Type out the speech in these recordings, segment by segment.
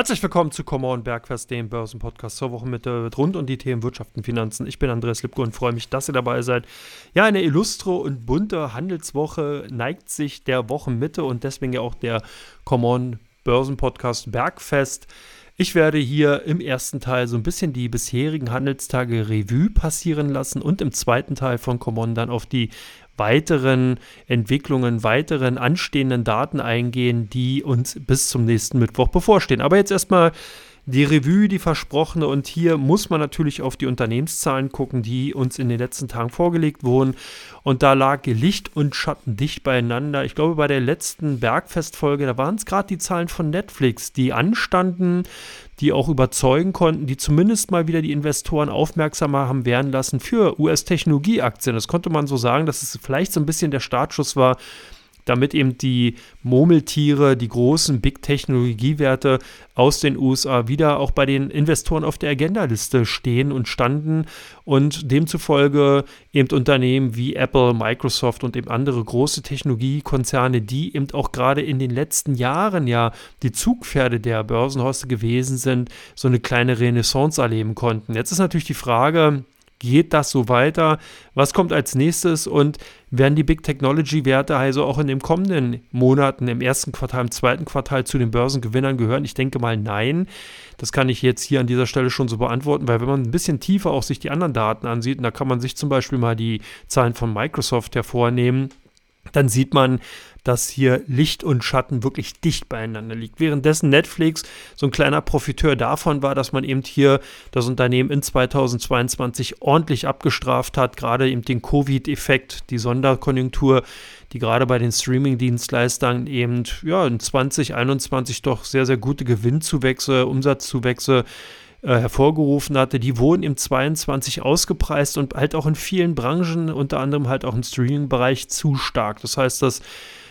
Herzlich willkommen zu Come On Bergfest, dem Börsenpodcast zur Wochenmitte rund um die Themen Wirtschaft und Finanzen. Ich bin Andreas Lipko und freue mich, dass ihr dabei seid. Ja, eine illustre und bunte Handelswoche neigt sich der Wochenmitte und deswegen ja auch der Come On Börsenpodcast Bergfest. Ich werde hier im ersten Teil so ein bisschen die bisherigen Handelstage Revue passieren lassen und im zweiten Teil von Common dann auf die weiteren Entwicklungen, weiteren anstehenden Daten eingehen, die uns bis zum nächsten Mittwoch bevorstehen. Aber jetzt erstmal die Revue, die versprochene. Und hier muss man natürlich auf die Unternehmenszahlen gucken, die uns in den letzten Tagen vorgelegt wurden. Und da lag Licht und Schatten dicht beieinander. Ich glaube, bei der letzten Bergfestfolge, da waren es gerade die Zahlen von Netflix, die anstanden, die auch überzeugen konnten, die zumindest mal wieder die Investoren aufmerksamer haben werden lassen für US-Technologieaktien. Das konnte man so sagen, dass es vielleicht so ein bisschen der Startschuss war damit eben die Murmeltiere, die großen Big-Technologiewerte aus den USA wieder auch bei den Investoren auf der Agendaliste stehen und standen und demzufolge eben Unternehmen wie Apple, Microsoft und eben andere große Technologiekonzerne, die eben auch gerade in den letzten Jahren ja die Zugpferde der Börsenhorste gewesen sind, so eine kleine Renaissance erleben konnten. Jetzt ist natürlich die Frage, Geht das so weiter? Was kommt als nächstes? Und werden die Big Technology Werte also auch in den kommenden Monaten, im ersten Quartal, im zweiten Quartal zu den Börsengewinnern gehören? Ich denke mal nein. Das kann ich jetzt hier an dieser Stelle schon so beantworten, weil wenn man ein bisschen tiefer auch sich die anderen Daten ansieht, und da kann man sich zum Beispiel mal die Zahlen von Microsoft hervornehmen, dann sieht man, dass hier Licht und Schatten wirklich dicht beieinander liegt. Währenddessen Netflix so ein kleiner Profiteur davon war, dass man eben hier das Unternehmen in 2022 ordentlich abgestraft hat, gerade eben den Covid-Effekt, die Sonderkonjunktur, die gerade bei den Streaming-Dienstleistern eben ja, in 2021 doch sehr, sehr gute Gewinnzuwächse, Umsatzzuwächse äh, hervorgerufen hatte, die wurden im 22 ausgepreist und halt auch in vielen Branchen, unter anderem halt auch im Streaming-Bereich, zu stark. Das heißt, dass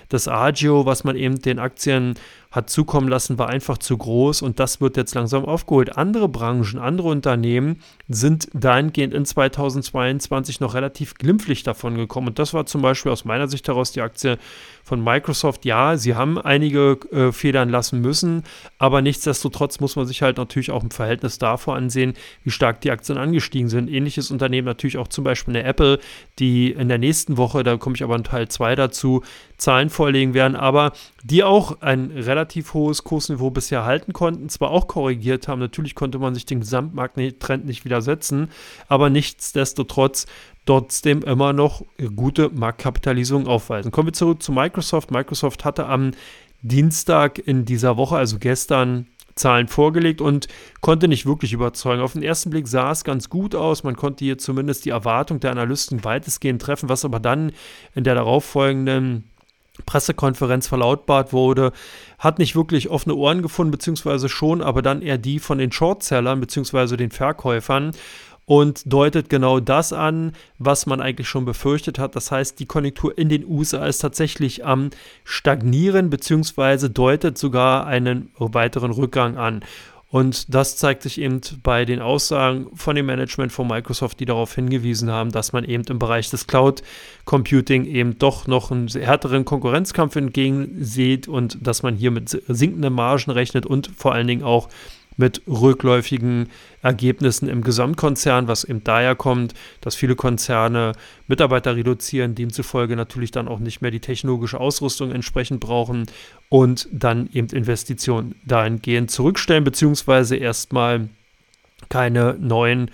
das Agio, was man eben den Aktien hat zukommen lassen, war einfach zu groß und das wird jetzt langsam aufgeholt. Andere Branchen, andere Unternehmen sind dahingehend in 2022 noch relativ glimpflich davon gekommen. Und das war zum Beispiel aus meiner Sicht heraus die Aktie von Microsoft. Ja, sie haben einige äh, Federn lassen müssen, aber nichtsdestotrotz muss man sich halt natürlich auch im Verhältnis davor ansehen, wie stark die Aktien angestiegen sind. Ähnliches Unternehmen natürlich auch zum Beispiel eine Apple, die in der nächsten Woche, da komme ich aber in Teil 2 dazu, Zahlen vorlegen werden, aber die auch ein relativ hohes Kursniveau bisher halten konnten, zwar auch korrigiert haben, natürlich konnte man sich den Gesamtmarkttrend nicht widersetzen, aber nichtsdestotrotz trotzdem immer noch gute Marktkapitalisierung aufweisen. Kommen wir zurück zu Microsoft. Microsoft hatte am Dienstag in dieser Woche, also gestern, Zahlen vorgelegt und konnte nicht wirklich überzeugen. Auf den ersten Blick sah es ganz gut aus. Man konnte hier zumindest die Erwartung der Analysten weitestgehend treffen, was aber dann in der darauffolgenden Pressekonferenz verlautbart wurde, hat nicht wirklich offene Ohren gefunden, beziehungsweise schon, aber dann eher die von den Shortsellern, beziehungsweise den Verkäufern und deutet genau das an, was man eigentlich schon befürchtet hat. Das heißt, die Konjunktur in den USA ist tatsächlich am Stagnieren, beziehungsweise deutet sogar einen weiteren Rückgang an. Und das zeigt sich eben bei den Aussagen von dem Management von Microsoft, die darauf hingewiesen haben, dass man eben im Bereich des Cloud Computing eben doch noch einen härteren Konkurrenzkampf entgegensieht und dass man hier mit sinkenden Margen rechnet und vor allen Dingen auch mit rückläufigen Ergebnissen im Gesamtkonzern, was eben daher kommt, dass viele Konzerne Mitarbeiter reduzieren, demzufolge natürlich dann auch nicht mehr die technologische Ausrüstung entsprechend brauchen und dann eben Investitionen dahingehend zurückstellen, beziehungsweise erstmal keine neuen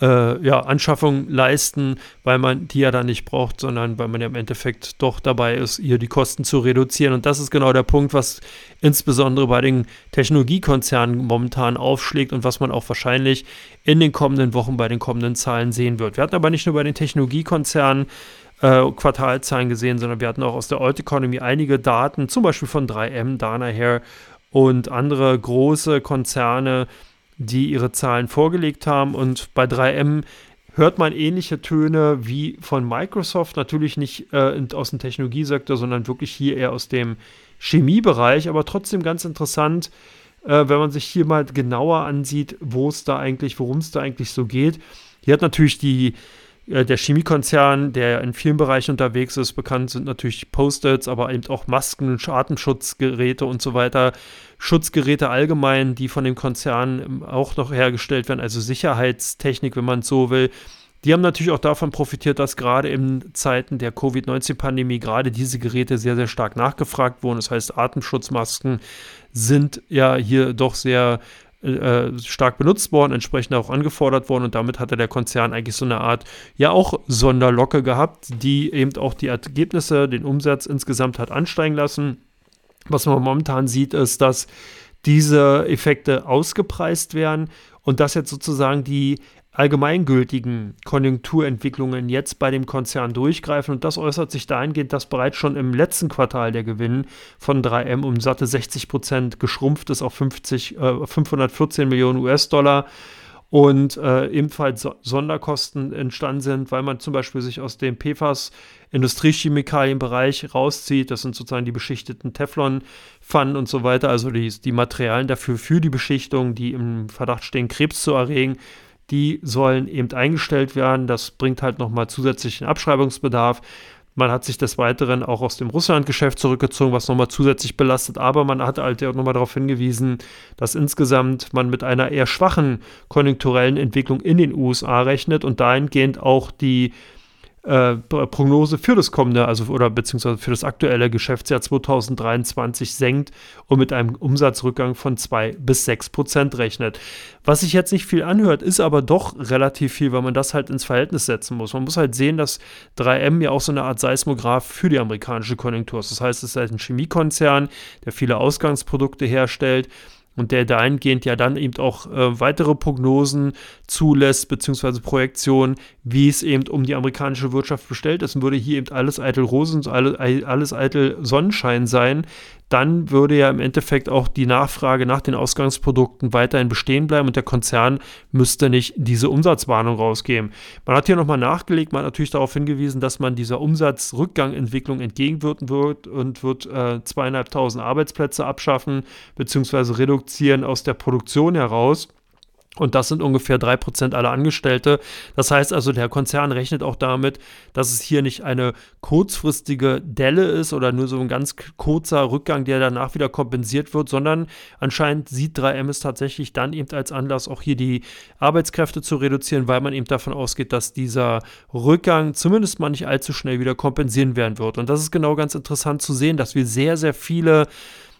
äh, ja, Anschaffung leisten, weil man die ja dann nicht braucht, sondern weil man ja im Endeffekt doch dabei ist, hier die Kosten zu reduzieren. Und das ist genau der Punkt, was insbesondere bei den Technologiekonzernen momentan aufschlägt und was man auch wahrscheinlich in den kommenden Wochen bei den kommenden Zahlen sehen wird. Wir hatten aber nicht nur bei den Technologiekonzernen äh, Quartalzahlen gesehen, sondern wir hatten auch aus der Old Economy einige Daten, zum Beispiel von 3M, Danaher und andere große Konzerne, die ihre Zahlen vorgelegt haben. Und bei 3M hört man ähnliche Töne wie von Microsoft, natürlich nicht äh, aus dem Technologiesektor, sondern wirklich hier eher aus dem Chemiebereich, aber trotzdem ganz interessant, äh, wenn man sich hier mal genauer ansieht, wo es da eigentlich, worum es da eigentlich so geht. Hier hat natürlich die der Chemiekonzern, der in vielen Bereichen unterwegs ist, bekannt sind natürlich Post-its, aber eben auch Masken, Atemschutzgeräte und so weiter. Schutzgeräte allgemein, die von dem Konzern ähm, auch noch hergestellt werden, also Sicherheitstechnik, wenn man es so will. Die haben natürlich auch davon profitiert, dass gerade in Zeiten der Covid-19-Pandemie gerade diese Geräte sehr, sehr stark nachgefragt wurden. Das heißt, Atemschutzmasken sind ja hier doch sehr äh, stark benutzt worden, entsprechend auch angefordert worden und damit hatte der Konzern eigentlich so eine Art, ja auch Sonderlocke gehabt, die eben auch die Ergebnisse, den Umsatz insgesamt hat ansteigen lassen. Was man momentan sieht, ist, dass diese Effekte ausgepreist werden und dass jetzt sozusagen die allgemeingültigen Konjunkturentwicklungen jetzt bei dem Konzern durchgreifen. Und das äußert sich dahingehend, dass bereits schon im letzten Quartal der Gewinn von 3M um satte 60 Prozent geschrumpft ist auf 50, äh, 514 Millionen US-Dollar und äh, ebenfalls so Sonderkosten entstanden sind, weil man zum Beispiel sich aus dem PFAS Industriechemikalienbereich rauszieht. Das sind sozusagen die beschichteten Teflon-Pfannen und so weiter, also die, die Materialien dafür für die Beschichtung, die im Verdacht stehen, Krebs zu erregen die sollen eben eingestellt werden. Das bringt halt nochmal zusätzlichen Abschreibungsbedarf. Man hat sich des Weiteren auch aus dem Russland-Geschäft zurückgezogen, was nochmal zusätzlich belastet. Aber man hat halt auch nochmal darauf hingewiesen, dass insgesamt man mit einer eher schwachen konjunkturellen Entwicklung in den USA rechnet und dahingehend auch die äh, Prognose für das kommende, also oder beziehungsweise für das aktuelle Geschäftsjahr 2023 senkt und mit einem Umsatzrückgang von 2 bis 6 Prozent rechnet. Was sich jetzt nicht viel anhört, ist aber doch relativ viel, weil man das halt ins Verhältnis setzen muss. Man muss halt sehen, dass 3M ja auch so eine Art Seismograph für die amerikanische Konjunktur ist. Das heißt, es ist halt ein Chemiekonzern, der viele Ausgangsprodukte herstellt und der dahingehend ja dann eben auch äh, weitere Prognosen zulässt, beziehungsweise Projektionen, wie es eben um die amerikanische Wirtschaft bestellt ist. Würde hier eben alles eitel Rosen, alles, alles eitel Sonnenschein sein, dann würde ja im Endeffekt auch die Nachfrage nach den Ausgangsprodukten weiterhin bestehen bleiben und der Konzern müsste nicht diese Umsatzwarnung rausgeben. Man hat hier nochmal nachgelegt, man hat natürlich darauf hingewiesen, dass man dieser Umsatzrückgangentwicklung entgegenwirken wird und wird äh, zweieinhalbtausend Arbeitsplätze abschaffen bzw. reduzieren aus der Produktion heraus. Und das sind ungefähr drei Prozent aller Angestellte. Das heißt also, der Konzern rechnet auch damit, dass es hier nicht eine kurzfristige Delle ist oder nur so ein ganz kurzer Rückgang, der danach wieder kompensiert wird, sondern anscheinend sieht 3M es tatsächlich dann eben als Anlass, auch hier die Arbeitskräfte zu reduzieren, weil man eben davon ausgeht, dass dieser Rückgang zumindest mal nicht allzu schnell wieder kompensieren werden wird. Und das ist genau ganz interessant zu sehen, dass wir sehr, sehr viele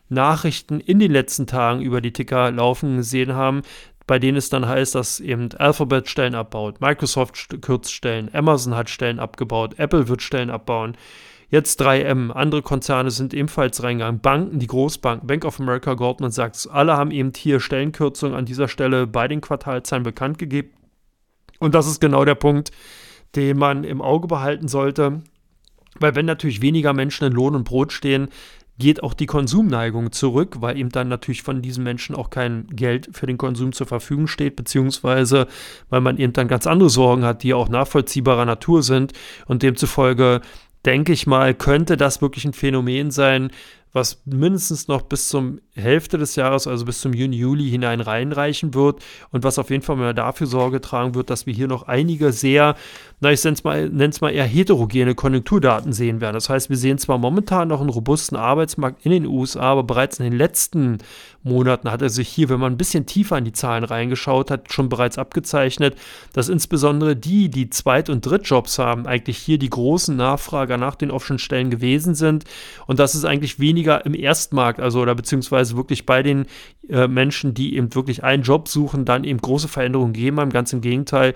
Nachrichten in den letzten Tagen über die Ticker laufen gesehen haben, bei denen es dann heißt, dass eben Alphabet Stellen abbaut, Microsoft kürzt Stellen, Amazon hat Stellen abgebaut, Apple wird Stellen abbauen. Jetzt 3M, andere Konzerne sind ebenfalls reingegangen. Banken, die Großbanken, Bank of America, Goldman Sachs, alle haben eben hier Stellenkürzungen an dieser Stelle bei den Quartalzahlen bekannt gegeben. Und das ist genau der Punkt, den man im Auge behalten sollte. Weil wenn natürlich weniger Menschen in Lohn und Brot stehen, geht auch die Konsumneigung zurück, weil ihm dann natürlich von diesen Menschen auch kein Geld für den Konsum zur Verfügung steht, beziehungsweise weil man eben dann ganz andere Sorgen hat, die auch nachvollziehbarer Natur sind. Und demzufolge denke ich mal, könnte das wirklich ein Phänomen sein, was mindestens noch bis zum Hälfte des Jahres, also bis zum Juni, Juli hinein reinreichen wird und was auf jeden Fall mal dafür Sorge tragen wird, dass wir hier noch einige sehr, na ich nenne es mal, mal eher heterogene Konjunkturdaten sehen werden. Das heißt, wir sehen zwar momentan noch einen robusten Arbeitsmarkt in den USA, aber bereits in den letzten Monaten hat er sich hier, wenn man ein bisschen tiefer in die Zahlen reingeschaut hat, schon bereits abgezeichnet, dass insbesondere die, die Zweit- und Drittjobs haben, eigentlich hier die großen Nachfrager nach den offenen Stellen gewesen sind und dass es eigentlich weniger im Erstmarkt, also oder beziehungsweise wirklich bei den äh, Menschen, die eben wirklich einen Job suchen, dann eben große Veränderungen geben haben. Ganz im Gegenteil,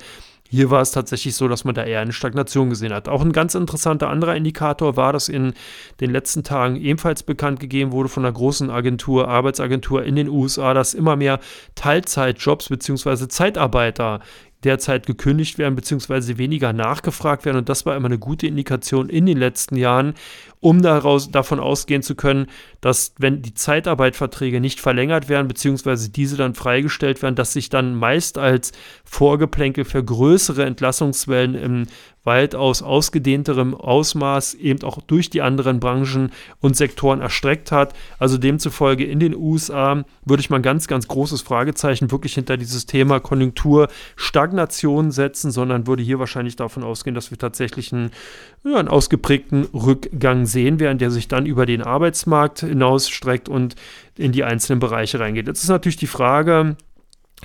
hier war es tatsächlich so, dass man da eher eine Stagnation gesehen hat. Auch ein ganz interessanter anderer Indikator war, dass in den letzten Tagen ebenfalls bekannt gegeben wurde von einer großen Agentur, Arbeitsagentur in den USA, dass immer mehr Teilzeitjobs bzw. Zeitarbeiter derzeit gekündigt werden bzw. weniger nachgefragt werden. Und das war immer eine gute Indikation in den letzten Jahren. Um daraus, davon ausgehen zu können, dass wenn die Zeitarbeitverträge nicht verlängert werden, beziehungsweise diese dann freigestellt werden, dass sich dann meist als Vorgeplänkel für größere Entlassungswellen im weitaus ausgedehnterem Ausmaß eben auch durch die anderen Branchen und Sektoren erstreckt hat. Also demzufolge in den USA würde ich mal ein ganz, ganz großes Fragezeichen wirklich hinter dieses Thema Konjunkturstagnation setzen, sondern würde hier wahrscheinlich davon ausgehen, dass wir tatsächlich einen, ja, einen ausgeprägten Rückgang sehen werden, der sich dann über den Arbeitsmarkt hinausstreckt und in die einzelnen Bereiche reingeht. Jetzt ist natürlich die Frage,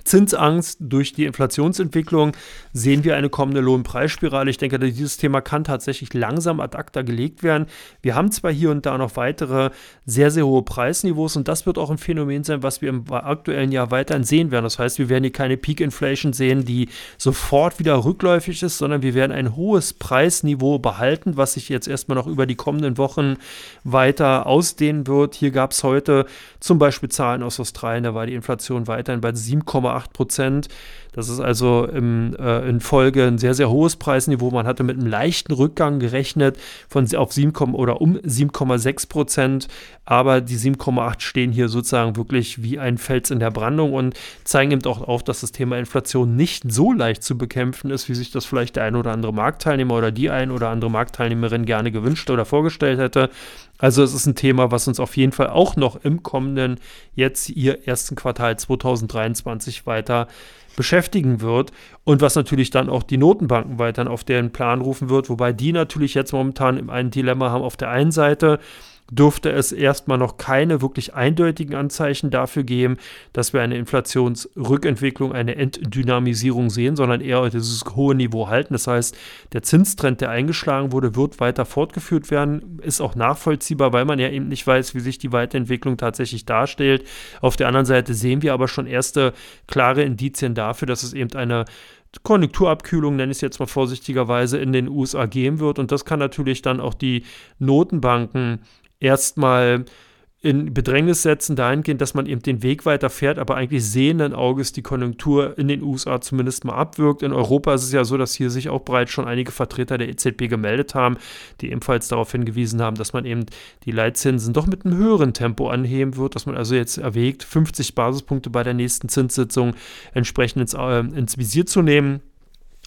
Zinsangst durch die Inflationsentwicklung sehen wir eine kommende Lohnpreisspirale. Ich denke, dieses Thema kann tatsächlich langsam ad acta gelegt werden. Wir haben zwar hier und da noch weitere sehr, sehr hohe Preisniveaus und das wird auch ein Phänomen sein, was wir im aktuellen Jahr weiterhin sehen werden. Das heißt, wir werden hier keine Peak Inflation sehen, die sofort wieder rückläufig ist, sondern wir werden ein hohes Preisniveau behalten, was sich jetzt erstmal noch über die kommenden Wochen weiter ausdehnen wird. Hier gab es heute zum Beispiel Zahlen aus Australien, da war die Inflation weiterhin bei 7,8 7,8 Prozent. Das ist also im, äh, in Folge ein sehr, sehr hohes Preisniveau. Man hatte mit einem leichten Rückgang gerechnet von auf 7, oder um 7,6 Prozent. Aber die 7,8 stehen hier sozusagen wirklich wie ein Fels in der Brandung und zeigen eben auch auf, dass das Thema Inflation nicht so leicht zu bekämpfen ist, wie sich das vielleicht der ein oder andere Marktteilnehmer oder die ein oder andere Marktteilnehmerin gerne gewünscht oder vorgestellt hätte. Also es ist ein Thema, was uns auf jeden Fall auch noch im kommenden, jetzt ihr ersten Quartal 2023 weiter beschäftigen wird und was natürlich dann auch die Notenbanken weiterhin auf deren Plan rufen wird, wobei die natürlich jetzt momentan ein Dilemma haben. Auf der einen Seite dürfte es erstmal noch keine wirklich eindeutigen Anzeichen dafür geben, dass wir eine Inflationsrückentwicklung, eine Entdynamisierung sehen, sondern eher dieses hohe Niveau halten. Das heißt, der Zinstrend, der eingeschlagen wurde, wird weiter fortgeführt werden, ist auch nachvollziehbar, weil man ja eben nicht weiß, wie sich die Weiterentwicklung tatsächlich darstellt. Auf der anderen Seite sehen wir aber schon erste klare Indizien dafür, dass es eben eine Konjunkturabkühlung, nenne ich es jetzt mal vorsichtigerweise, in den USA geben wird. Und das kann natürlich dann auch die Notenbanken erstmal in Bedrängnis setzen, dahingehend, dass man eben den Weg weiter fährt, aber eigentlich sehenden Auges die Konjunktur in den USA zumindest mal abwirkt. In Europa ist es ja so, dass hier sich auch bereits schon einige Vertreter der EZB gemeldet haben, die ebenfalls darauf hingewiesen haben, dass man eben die Leitzinsen doch mit einem höheren Tempo anheben wird, dass man also jetzt erwägt, 50 Basispunkte bei der nächsten Zinssitzung entsprechend ins, äh, ins Visier zu nehmen.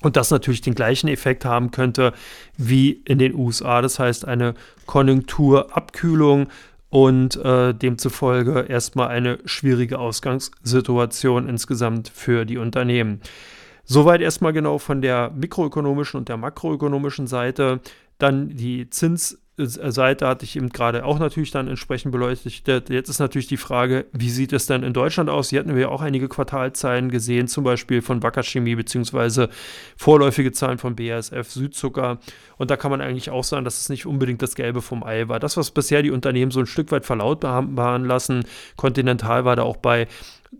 Und das natürlich den gleichen Effekt haben könnte wie in den USA. Das heißt, eine Konjunkturabkühlung und äh, demzufolge erstmal eine schwierige Ausgangssituation insgesamt für die Unternehmen. Soweit erstmal genau von der mikroökonomischen und der makroökonomischen Seite. Dann die Zins- Seite hatte ich eben gerade auch natürlich dann entsprechend beleuchtet. Jetzt ist natürlich die Frage, wie sieht es denn in Deutschland aus? Hier hatten wir ja auch einige Quartalzahlen gesehen, zum Beispiel von Wacker Chemie beziehungsweise vorläufige Zahlen von BASF, Südzucker. Und da kann man eigentlich auch sagen, dass es nicht unbedingt das Gelbe vom Ei war. Das, was bisher die Unternehmen so ein Stück weit verlautbaren lassen, Continental war da auch bei,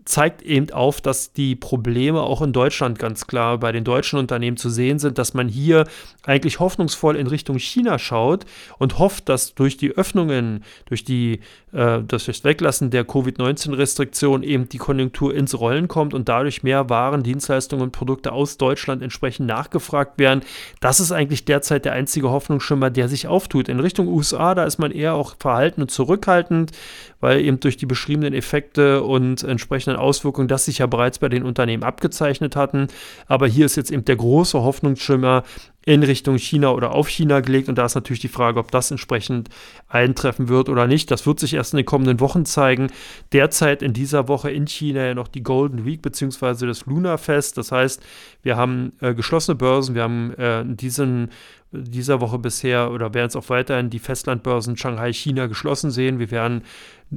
zeigt eben auf, dass die Probleme auch in Deutschland ganz klar bei den deutschen Unternehmen zu sehen sind, dass man hier eigentlich hoffnungsvoll in Richtung China schaut und hofft, dass durch die Öffnungen, durch die äh, das Weglassen der Covid-19-Restriktionen eben die Konjunktur ins Rollen kommt und dadurch mehr Waren, Dienstleistungen und Produkte aus Deutschland entsprechend nachgefragt werden. Das ist eigentlich derzeit der einzige Hoffnungsschimmer, der sich auftut. In Richtung USA, da ist man eher auch verhalten und zurückhaltend, weil eben durch die beschriebenen Effekte und entsprechenden Auswirkungen das sich ja bereits bei den Unternehmen abgezeichnet hatten. Aber hier ist jetzt eben der große Hoffnungsschimmer in Richtung China oder auf China gelegt. Und da ist natürlich die Frage, ob das entsprechend eintreffen wird oder nicht. Das wird sich erst in den kommenden Wochen zeigen. Derzeit in dieser Woche in China ja noch die Golden Week bzw. das Lunar Fest. Das heißt, wir haben äh, geschlossene Börsen. Wir haben äh, in diesen dieser Woche bisher oder werden es auch weiterhin die Festlandbörsen Shanghai, China geschlossen sehen. Wir werden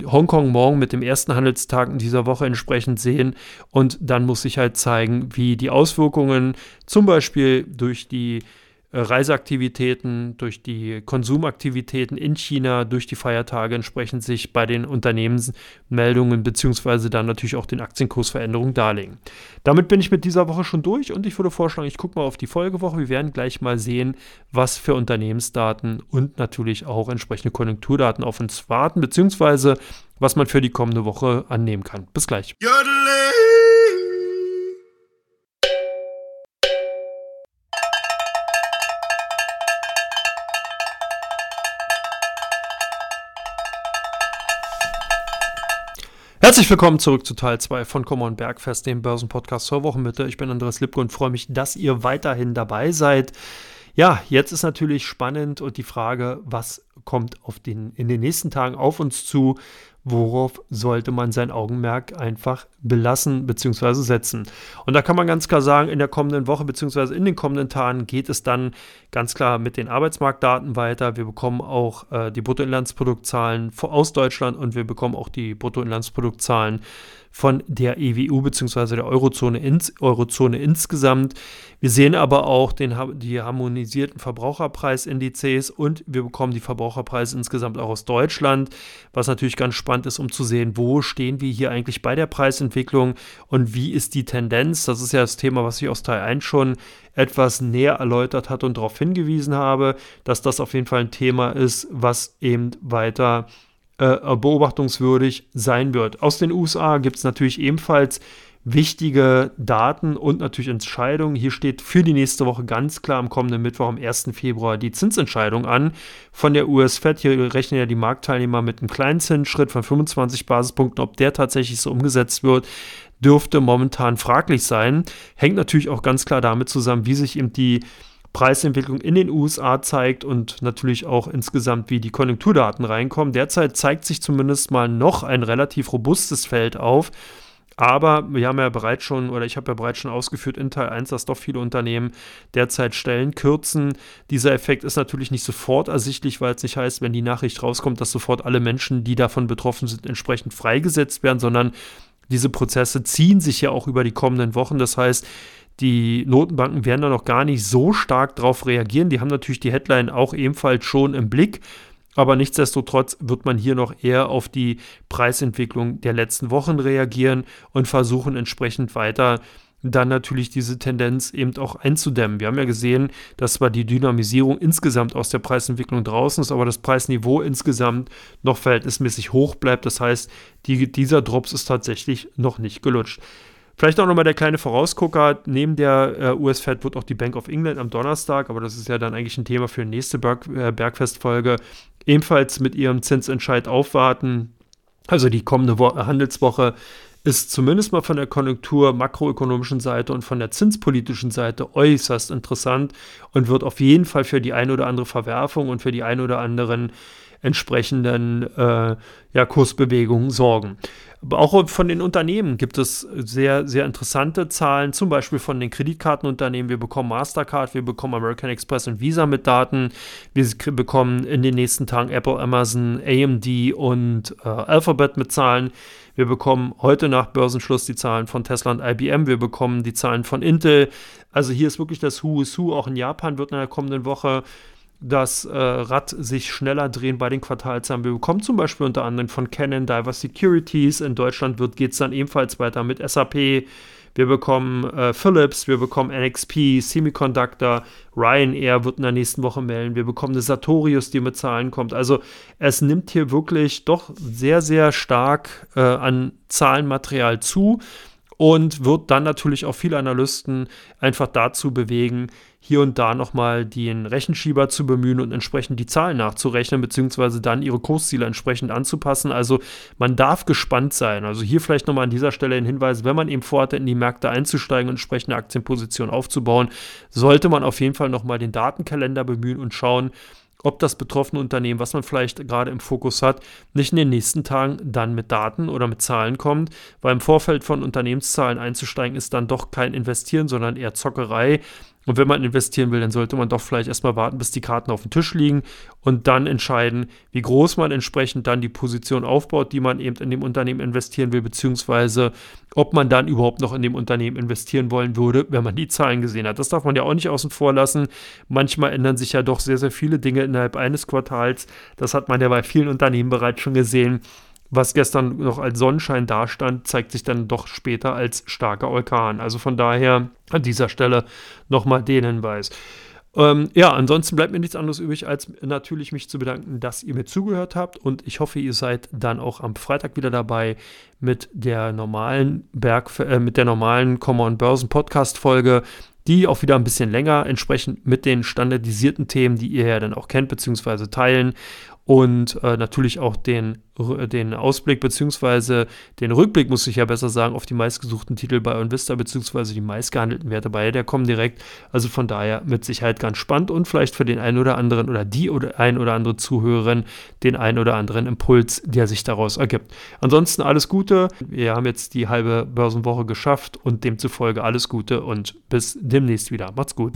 Hongkong morgen mit dem ersten Handelstag in dieser Woche entsprechend sehen und dann muss sich halt zeigen, wie die Auswirkungen zum Beispiel durch die Reiseaktivitäten, durch die Konsumaktivitäten in China, durch die Feiertage entsprechend sich bei den Unternehmensmeldungen beziehungsweise dann natürlich auch den Aktienkursveränderungen darlegen. Damit bin ich mit dieser Woche schon durch und ich würde vorschlagen, ich gucke mal auf die Folgewoche. Wir werden gleich mal sehen, was für Unternehmensdaten und natürlich auch entsprechende Konjunkturdaten auf uns warten, beziehungsweise was man für die kommende Woche annehmen kann. Bis gleich. Jodele. Herzlich willkommen zurück zu Teil 2 von Common Bergfest, dem Börsenpodcast zur Wochenmitte. Ich bin Andreas Lipke und freue mich, dass ihr weiterhin dabei seid. Ja, jetzt ist natürlich spannend und die Frage, was kommt den, in den nächsten Tagen auf uns zu? Worauf sollte man sein Augenmerk einfach belassen bzw. setzen. Und da kann man ganz klar sagen, in der kommenden Woche bzw. in den kommenden Tagen geht es dann ganz klar mit den Arbeitsmarktdaten weiter. Wir bekommen auch äh, die Bruttoinlandsproduktzahlen aus Deutschland und wir bekommen auch die Bruttoinlandsproduktzahlen von der EWU bzw. der Eurozone, ins, Eurozone insgesamt. Wir sehen aber auch den, die harmonisierten Verbraucherpreisindizes und wir bekommen die Verbraucherpreise insgesamt auch aus Deutschland, was natürlich ganz spannend ist, um zu sehen, wo stehen wir hier eigentlich bei der Preisentwicklung und wie ist die Tendenz. Das ist ja das Thema, was ich aus Teil 1 schon etwas näher erläutert hat und darauf hingewiesen habe, dass das auf jeden Fall ein Thema ist, was eben weiter äh, beobachtungswürdig sein wird. Aus den USA gibt es natürlich ebenfalls wichtige Daten und natürlich Entscheidungen. Hier steht für die nächste Woche ganz klar am kommenden Mittwoch, am 1. Februar, die Zinsentscheidung an von der US Fed. Hier rechnen ja die Marktteilnehmer mit einem kleinen Zinsschritt von 25 Basispunkten. Ob der tatsächlich so umgesetzt wird, dürfte momentan fraglich sein. Hängt natürlich auch ganz klar damit zusammen, wie sich eben die Preisentwicklung in den USA zeigt und natürlich auch insgesamt, wie die Konjunkturdaten reinkommen. Derzeit zeigt sich zumindest mal noch ein relativ robustes Feld auf. Aber wir haben ja bereits schon, oder ich habe ja bereits schon ausgeführt in Teil 1, dass doch viele Unternehmen derzeit Stellen kürzen. Dieser Effekt ist natürlich nicht sofort ersichtlich, weil es nicht heißt, wenn die Nachricht rauskommt, dass sofort alle Menschen, die davon betroffen sind, entsprechend freigesetzt werden, sondern diese Prozesse ziehen sich ja auch über die kommenden Wochen. Das heißt, die Notenbanken werden da noch gar nicht so stark darauf reagieren. Die haben natürlich die Headline auch ebenfalls schon im Blick. Aber nichtsdestotrotz wird man hier noch eher auf die Preisentwicklung der letzten Wochen reagieren und versuchen entsprechend weiter dann natürlich diese Tendenz eben auch einzudämmen. Wir haben ja gesehen, dass zwar die Dynamisierung insgesamt aus der Preisentwicklung draußen ist, aber das Preisniveau insgesamt noch verhältnismäßig hoch bleibt. Das heißt, die, dieser Drops ist tatsächlich noch nicht gelutscht. Vielleicht auch nochmal der kleine Vorausgucker. Neben der äh, US-Fed wird auch die Bank of England am Donnerstag, aber das ist ja dann eigentlich ein Thema für die nächste Berg, äh, Bergfest-Folge, ebenfalls mit ihrem Zinsentscheid aufwarten. Also die kommende Wo Handelswoche ist zumindest mal von der Konjunktur makroökonomischen Seite und von der zinspolitischen Seite äußerst interessant und wird auf jeden Fall für die eine oder andere Verwerfung und für die ein oder anderen entsprechenden äh, ja, Kursbewegungen sorgen. Aber auch von den Unternehmen gibt es sehr, sehr interessante Zahlen, zum Beispiel von den Kreditkartenunternehmen. Wir bekommen Mastercard, wir bekommen American Express und Visa mit Daten. Wir bekommen in den nächsten Tagen Apple, Amazon, AMD und äh, Alphabet mit Zahlen. Wir bekommen heute nach Börsenschluss die Zahlen von Tesla und IBM. Wir bekommen die Zahlen von Intel. Also hier ist wirklich das Who is Who. Auch in Japan wird in der kommenden Woche das äh, Rad sich schneller drehen bei den Quartalzahlen. Wir bekommen zum Beispiel unter anderem von Canon Diver Securities. In Deutschland geht es dann ebenfalls weiter mit SAP. Wir bekommen äh, Philips, wir bekommen NXP, Semiconductor, Ryanair wird in der nächsten Woche melden. Wir bekommen eine Sartorius, die mit Zahlen kommt. Also es nimmt hier wirklich doch sehr, sehr stark äh, an Zahlenmaterial zu und wird dann natürlich auch viele Analysten einfach dazu bewegen, hier und da nochmal den Rechenschieber zu bemühen und entsprechend die Zahlen nachzurechnen, beziehungsweise dann ihre Kursziele entsprechend anzupassen. Also man darf gespannt sein. Also hier vielleicht nochmal an dieser Stelle ein Hinweis, wenn man eben vorhat, in die Märkte einzusteigen und entsprechende Aktienposition aufzubauen, sollte man auf jeden Fall nochmal den Datenkalender bemühen und schauen, ob das betroffene Unternehmen, was man vielleicht gerade im Fokus hat, nicht in den nächsten Tagen dann mit Daten oder mit Zahlen kommt, weil im Vorfeld von Unternehmenszahlen einzusteigen ist dann doch kein Investieren, sondern eher Zockerei. Und wenn man investieren will, dann sollte man doch vielleicht erstmal warten, bis die Karten auf dem Tisch liegen und dann entscheiden, wie groß man entsprechend dann die Position aufbaut, die man eben in dem Unternehmen investieren will, beziehungsweise ob man dann überhaupt noch in dem Unternehmen investieren wollen würde, wenn man die Zahlen gesehen hat. Das darf man ja auch nicht außen vor lassen. Manchmal ändern sich ja doch sehr, sehr viele Dinge innerhalb eines Quartals. Das hat man ja bei vielen Unternehmen bereits schon gesehen was gestern noch als Sonnenschein dastand, zeigt sich dann doch später als starker Orkan. Also von daher an dieser Stelle nochmal den Hinweis. Ähm, ja, ansonsten bleibt mir nichts anderes übrig, als natürlich mich zu bedanken, dass ihr mir zugehört habt. Und ich hoffe, ihr seid dann auch am Freitag wieder dabei mit der normalen Berg, äh, mit der normalen Common Börsen Podcast Folge die auch wieder ein bisschen länger, entsprechend mit den standardisierten Themen, die ihr ja dann auch kennt, beziehungsweise teilen. Und äh, natürlich auch den, den Ausblick bzw. den Rückblick, muss ich ja besser sagen, auf die meistgesuchten Titel bei OnVista bzw. die meistgehandelten Werte bei der kommen direkt. Also von daher mit Sicherheit ganz spannend und vielleicht für den einen oder anderen oder die oder ein oder andere Zuhörerin den einen oder anderen Impuls, der sich daraus ergibt. Ansonsten alles Gute. Wir haben jetzt die halbe Börsenwoche geschafft und demzufolge alles Gute und bis demnächst wieder. Macht's gut.